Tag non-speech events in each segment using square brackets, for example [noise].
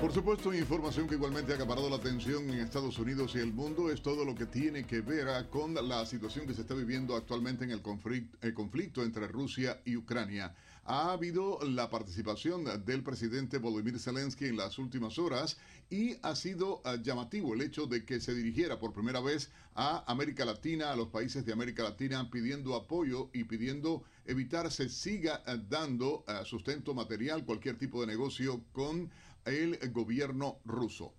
Por supuesto, información que igualmente ha acaparado la atención en Estados Unidos y el mundo es todo lo que tiene que ver ah, con la situación que se está viviendo actualmente en el conflicto, el conflicto entre Rusia y Ucrania. Ha habido la participación del presidente Volodymyr Zelensky en las últimas horas y ha sido ah, llamativo el hecho de que se dirigiera por primera vez a América Latina, a los países de América Latina, pidiendo apoyo y pidiendo evitar se siga ah, dando sustento material, cualquier tipo de negocio con el gobierno ruso.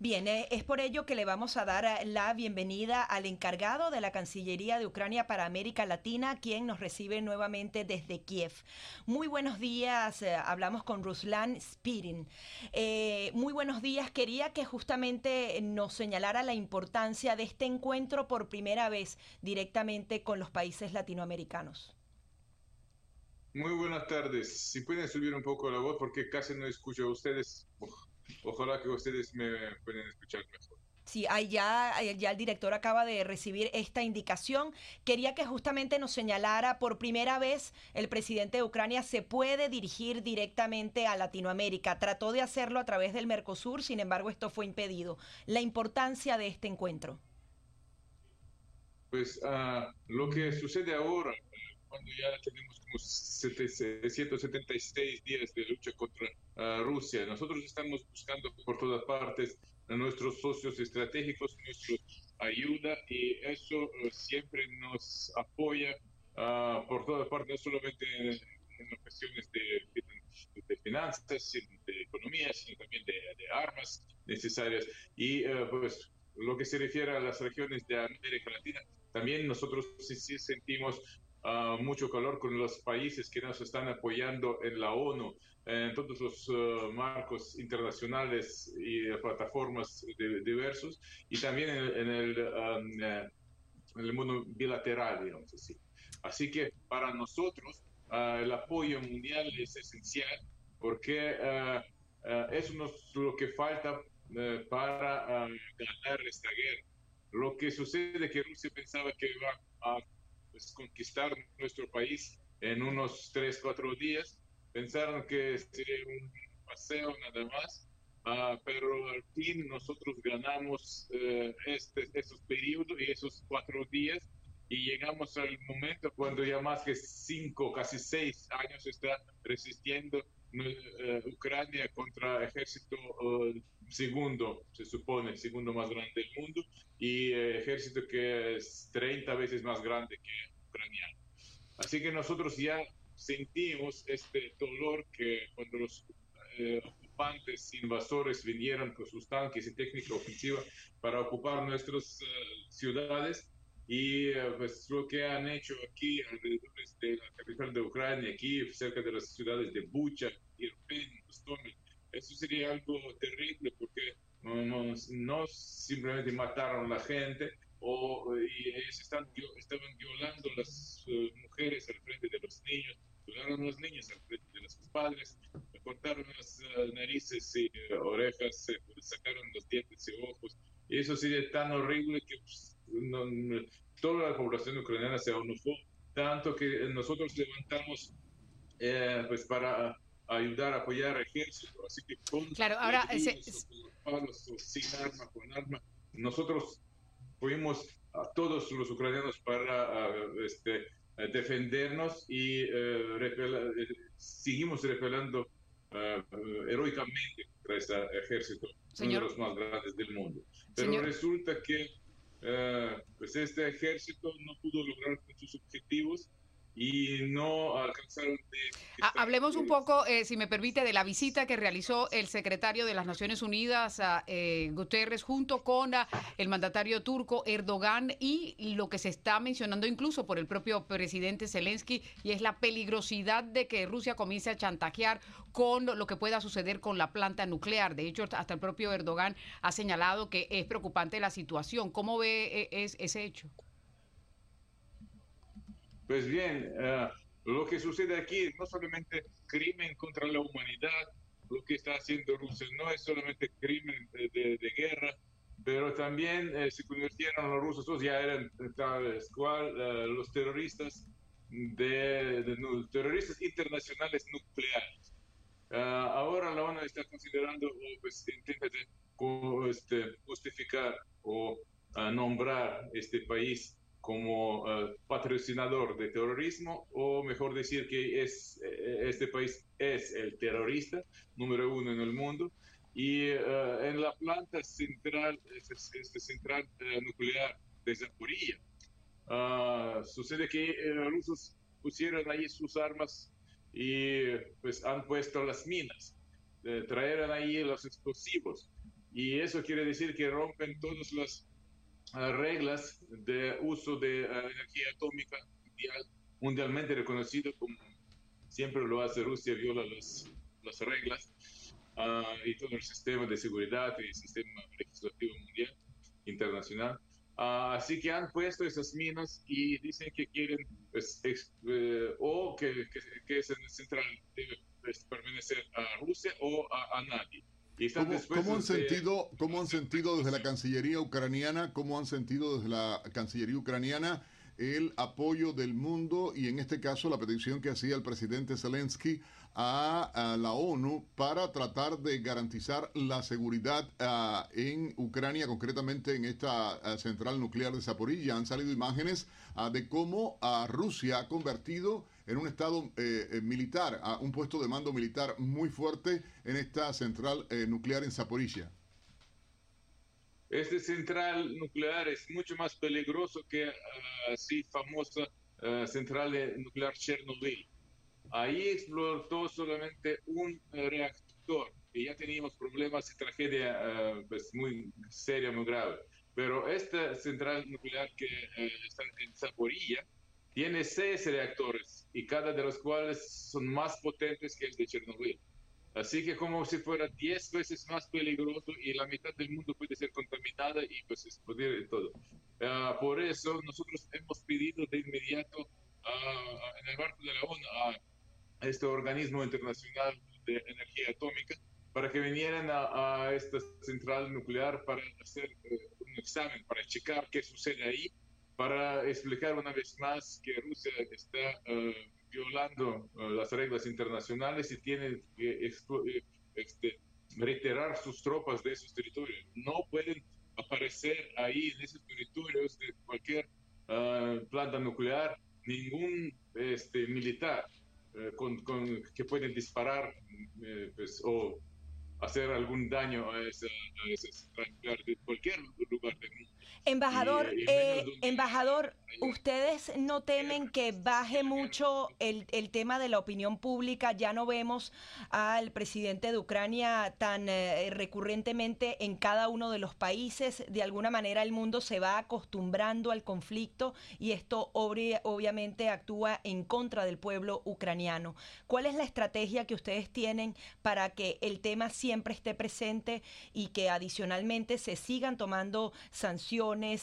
Bien, eh, es por ello que le vamos a dar eh, la bienvenida al encargado de la Cancillería de Ucrania para América Latina, quien nos recibe nuevamente desde Kiev. Muy buenos días, eh, hablamos con Ruslan Spirin. muy buenos días, quería que justamente nos señalara la importancia de este encuentro por primera vez directamente con los países latinoamericanos. Muy buenas tardes. Si pueden subir un poco la voz porque casi no escucho a ustedes. Ojalá que ustedes me puedan escuchar mejor. Sí, ya, ya el director acaba de recibir esta indicación. Quería que justamente nos señalara por primera vez el presidente de Ucrania se puede dirigir directamente a Latinoamérica. Trató de hacerlo a través del Mercosur, sin embargo esto fue impedido. La importancia de este encuentro. Pues uh, lo que sucede ahora cuando ya tenemos como 776 días de lucha contra ah, Rusia. Nosotros estamos buscando por todas partes a nuestros socios estratégicos, nuestra ayuda y eso eh, siempre nos apoya uh, por todas partes, no solamente en, en cuestiones de, de, finanzas, de economía, sino también de, de armas necesarias. Y uh, pues lo que se refiere a las regiones de América Latina, también nosotros sí, sí sentimos mucho calor con los países que nos están apoyando en la ONU, en todos los uh, marcos internacionales y plataformas diversos, y también en, el, um, eh, en, el, mundo bilateral, digamos así. Así que para nosotros uh, el apoyo mundial es esencial porque uh, eso es lo que falta para ganar esta guerra. Lo que sucede es que Rusia pensaba que iba a pues, conquistar nuestro país en unos 3, 4 días. Pensaron que sería un paseo nada más, uh, pero al fin nosotros ganamos uh, este, esos periodos y esos cuatro días y llegamos al momento cuando ya más que cinco, casi seis años está resistiendo uh, Ucrania contra ejército segundo, se supone, segundo más grande del mundo, y eh, ejército que es 30 veces más grande que ucraniano. Así que nosotros ya sentimos este dolor que cuando los eh, ocupantes invasores vinieron con sus tanques y técnica ofensiva para ocupar nuestras eh, ciudades, y pues lo que han hecho aquí alrededor de la capital de Ucrania, aquí cerca de las ciudades de Bucha, Irpin, Gostomel, eso sería algo terrible porque no, no, simplemente mataron a la gente o y ellos están, estaban violando las eh, mujeres al frente de los niños, violaron a los niños al frente de los padres, cortaron las eh, narices y eh, orejas, sacaron los dientes y ojos. Y eso sería tan horrible que pues, toda la población ucraniana se enojó, tanto que nosotros levantamos pues para ayudar a apoyar al ejército. Así que con claro, ahora ese, sin arma, con arma, nosotros fuimos a todos los ucranianos para este, defendernos y eh, eh, seguimos repelando uh, heroicamente contra este ejército, uno de los más grandes del mundo. Pero resulta que pues este ejército no pudo lograr sus objetivos y no alcanzaron de... Hablemos un poco, eh, si me permite, de la visita que realizó el secretario de las Naciones Unidas, a, eh, Guterres, junto con el mandatario turco Erdogan y lo que se está mencionando incluso por el propio presidente Zelensky, y es la peligrosidad de que Rusia comience a chantajear con lo que pueda suceder con la planta nuclear. De hecho, hasta el propio Erdogan ha señalado que es preocupante la situación. ¿Cómo ve eh, ese hecho? Pues bien, eh, lo que sucede aquí no solamente crimen contra la humanidad, lo que está haciendo Rusia no es solamente crimen de, guerra, pero también eh, se convirtieron los rusos, ya eran tal cual eh, los terroristas de, terroristas internacionales nucleares. ahora la ONU está considerando, pues intenta este, justificar o nombrar este país como eh, patrocinador de terrorismo, o mejor decir que es, eh, este país es el terrorista número uno en el mundo. Y eh, en la planta central, este, este central nuclear de Zaporilla, ah, sucede que rusos pusieron ahí sus armas y pues han puesto las minas, trajeron ahí los explosivos. Y eso quiere decir que rompen todos los reglas de uso de energía atómica mundial, mundialmente reconocido como siempre lo hace Rusia, viola las, las reglas ah, y todo el sistema de seguridad y el sistema legislativo mundial, internacional. Ah, así que han puesto esas minas y dicen que quieren, pues, eh, o que, que, que esa central debe pues, permanecer a Rusia o a nadie. ¿Cómo, han sentido, ¿Cómo han [laughs] sentido desde la Cancillería ucraniana, cómo han sentido desde la Cancillería ucraniana el apoyo del mundo y en este caso la petición que hacía el presidente Zelensky a, la ONU para tratar de garantizar la seguridad ah, en Ucrania, concretamente en esta ah, central nuclear de Zaporilla. Han salido imágenes ah, de cómo Rusia ha convertido en un estado eh, eh, militar, a un puesto de mando militar muy fuerte en esta central eh, nuclear en Zaporilla. Este central nuclear es mucho más peligroso que así famosa central nuclear Chernobyl. Ahí explotó solamente un reactor y ya teníamos problemas y tragedia pues, muy seria, muy grave. Pero esta central nuclear que está en Zaporilla tiene seis reactores y cada de los cuales son más potentes que el de Chernobyl. Así que como si fuera 10 veces más peligroso y la mitad del mundo puede ser contaminada y pues explodir todo. Ah, por eso nosotros hemos pedido de inmediato en el marco de la ONU a este organismo internacional de energía atómica para que vinieran a, esta central nuclear para hacer eh, un examen, para checar qué sucede ahí para explicar una vez más que Rusia está eh, violando eh, las reglas internacionales y tiene que eh, este, reiterar sus tropas de esos territorios. No pueden aparecer ahí en esos territorios de cualquier planta nuclear ningún este, militar con, que pueden disparar pues, o hacer algún daño a esa, a de cualquier lugar del mundo. Embajador, eh, embajador, ¿ustedes no temen que baje mucho el, el, tema de la opinión pública? Ya no vemos al presidente de Ucrania tan eh, recurrentemente en cada uno de los países. De alguna manera el mundo se va acostumbrando al conflicto y esto obviamente actúa en contra del pueblo ucraniano. ¿Cuál es la estrategia que ustedes tienen para que el tema siempre esté presente y que adicionalmente se sigan tomando sanciones?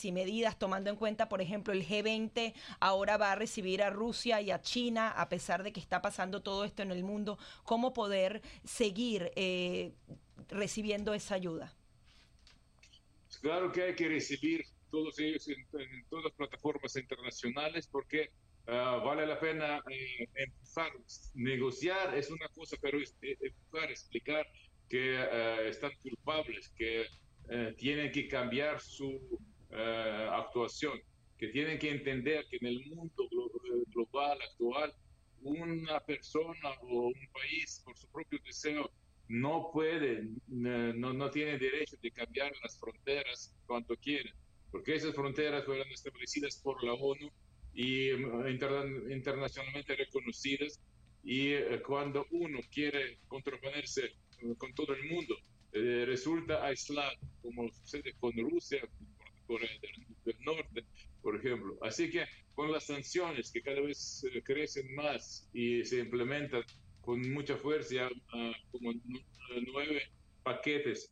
y medidas, tomando en cuenta, por ejemplo, el G20 ahora va a recibir a Rusia y a China, a pesar de que está pasando todo esto en el mundo, cómo poder seguir eh, recibiendo esa ayuda. Claro que hay que recibir todos ellos en, todas las plataformas internacionales porque ah, vale la pena eh, empezar, negociar es una cosa, pero es, eh, empezar, explicar que están culpables, que tienen que cambiar su eh, actuación, que tienen que entender que en el mundo eh, global actual, una persona o un país por su propio deseo no puede, no, no tiene derecho de cambiar las fronteras cuanto quieren, porque esas fronteras fueron establecidas por la ONU y internacionalmente reconocidas. Y cuando uno quiere contraponerse con todo el mundo, resulta aislado, como sucede con Rusia, Corea del, Norte, por ejemplo. Así que con las sanciones que cada vez crecen más y se implementan con mucha fuerza, como nueve paquetes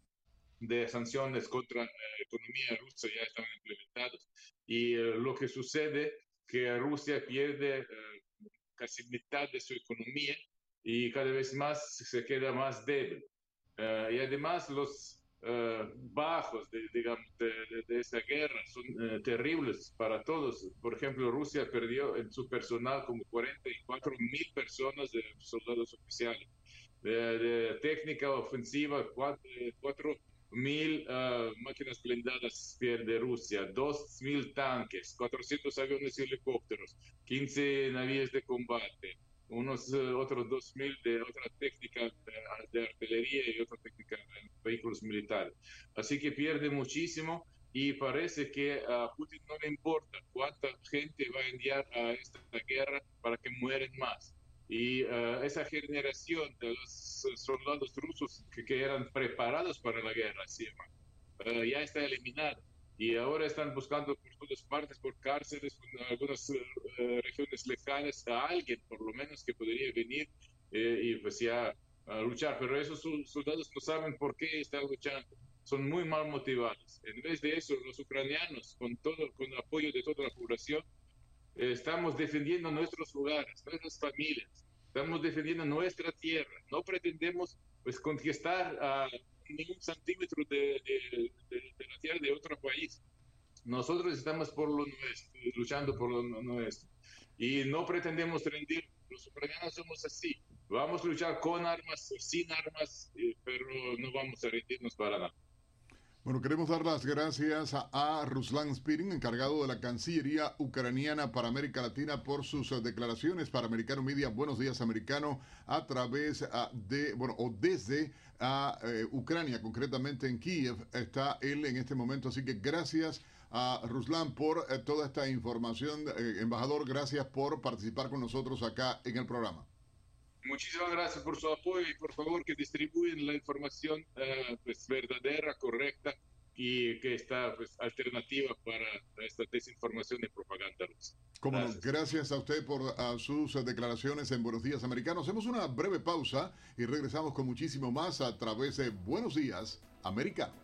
de sanciones contra la economía rusa ya están implementados. Y eh, lo que sucede que Rusia pierde eh, casi mitad de su economía y cada vez más se queda más débil. Eh, y además los bajos de, digamos, de, de, guerra son terribles para todos. Por ejemplo, Rusia perdió en su personal como 44 mil personas de soldados oficiales. De, técnica ofensiva, 4 mil uh, máquinas blindadas de Rusia, dos mil tanques, 400 aviones y helicópteros, 15 navíos de combate, unos uh, otros 2.000 de otra técnica de, artillería y otra técnica de vehículos militares. Así que pierde muchísimo y parece que a Putin no le importa cuánta gente va a enviar a esta guerra para que mueren más. Y uh, esa generación de los soldados rusos que, eran preparados para la guerra, uh, ya está eliminada. Y ahora están buscando por todas partes, por cárceles, en algunas uh, regiones lejanas, a alguien por lo menos que podría venir eh, y pues ya a luchar. Pero esos soldados no saben por qué están luchando. Son muy mal motivados. En vez de eso, los ucranianos, con, todo, con el apoyo de toda la población, estamos defendiendo nuestros lugares, nuestras familias, estamos defendiendo nuestra tierra. No pretendemos pues conquistar a ningún centímetro de, la tierra de otro país. Nosotros estamos por lo nuestro, luchando por lo nuestro. Y no pretendemos rendir. Los ucranianos somos así. Vamos a luchar con armas sin armas, eh, pero no vamos a rendirnos para nada. Bueno, queremos dar las gracias a, Ruslan Spirin, encargado de la Cancillería ucraniana para América Latina, por sus eh, declaraciones para Americano Media. Buenos días, americano, a través ah, de, bueno, o desde a, eh, Ucrania, concretamente en Kiev, está él en este momento. Así que gracias a Ruslan por eh, toda esta información. embajador, gracias por participar con nosotros acá en el programa. Muchísimas gracias por su apoyo y por favor que distribuyan la información eh, pues, verdadera, correcta y que está pues, alternativa para esta desinformación y propaganda rusa. gracias. gracias a usted por sus declaraciones en Buenos Días Americanos. Hacemos una breve pausa y regresamos con muchísimo más a través de Buenos Días Americanos.